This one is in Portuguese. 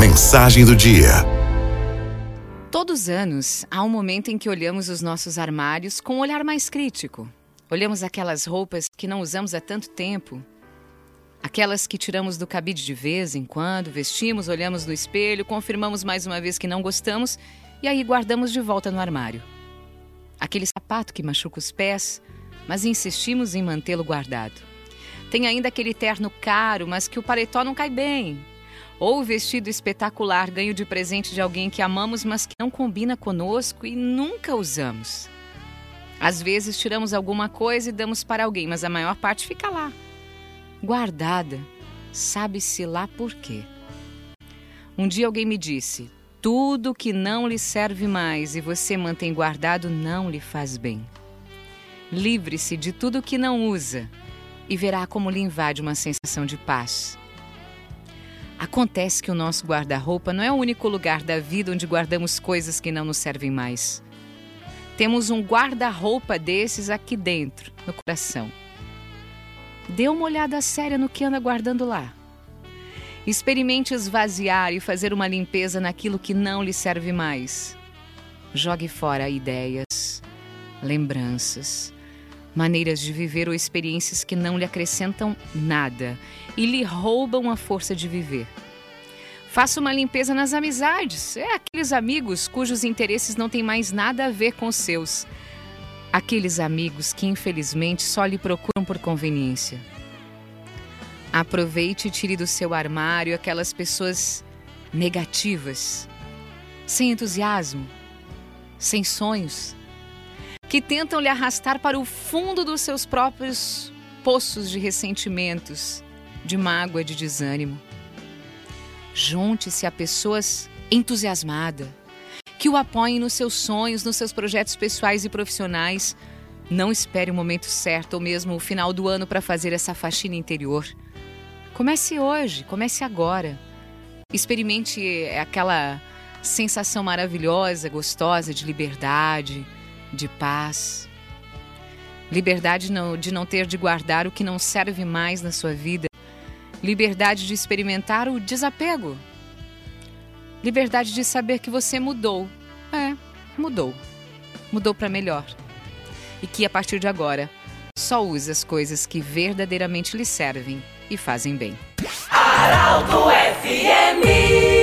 Mensagem do dia. Todos os anos há um momento em que olhamos os nossos armários com um olhar mais crítico. Olhamos aquelas roupas que não usamos há tanto tempo, aquelas que tiramos do cabide de vez em quando, vestimos, olhamos no espelho, confirmamos mais uma vez que não gostamos e aí guardamos de volta no armário. Aquele sapato que machuca os pés, mas insistimos em mantê-lo guardado. Tem ainda aquele terno caro, mas que o paletó não cai bem. Ou o vestido espetacular ganho de presente de alguém que amamos, mas que não combina conosco e nunca usamos. Às vezes tiramos alguma coisa e damos para alguém, mas a maior parte fica lá, guardada, sabe-se lá por quê. Um dia alguém me disse: tudo que não lhe serve mais e você mantém guardado não lhe faz bem. Livre-se de tudo que não usa e verá como lhe invade uma sensação de paz. Acontece que o nosso guarda-roupa não é o único lugar da vida onde guardamos coisas que não nos servem mais. Temos um guarda-roupa desses aqui dentro, no coração. Dê uma olhada séria no que anda guardando lá. Experimente esvaziar e fazer uma limpeza naquilo que não lhe serve mais. Jogue fora ideias, lembranças, maneiras de viver ou experiências que não lhe acrescentam nada e lhe roubam a força de viver. Faça uma limpeza nas amizades, é aqueles amigos cujos interesses não têm mais nada a ver com os seus. Aqueles amigos que infelizmente só lhe procuram por conveniência. Aproveite e tire do seu armário aquelas pessoas negativas, sem entusiasmo, sem sonhos, que tentam lhe arrastar para o fundo dos seus próprios poços de ressentimentos, de mágoa, de desânimo. Junte-se a pessoas entusiasmadas, que o apoiem nos seus sonhos, nos seus projetos pessoais e profissionais. Não espere o momento certo ou mesmo o final do ano para fazer essa faxina interior. Comece hoje, comece agora. Experimente aquela sensação maravilhosa, gostosa de liberdade, de paz. Liberdade de não ter de guardar o que não serve mais na sua vida. Liberdade de experimentar o desapego. Liberdade de saber que você mudou. É, mudou. Mudou para melhor. E que a partir de agora só use as coisas que verdadeiramente lhe servem e fazem bem. Araldo FMI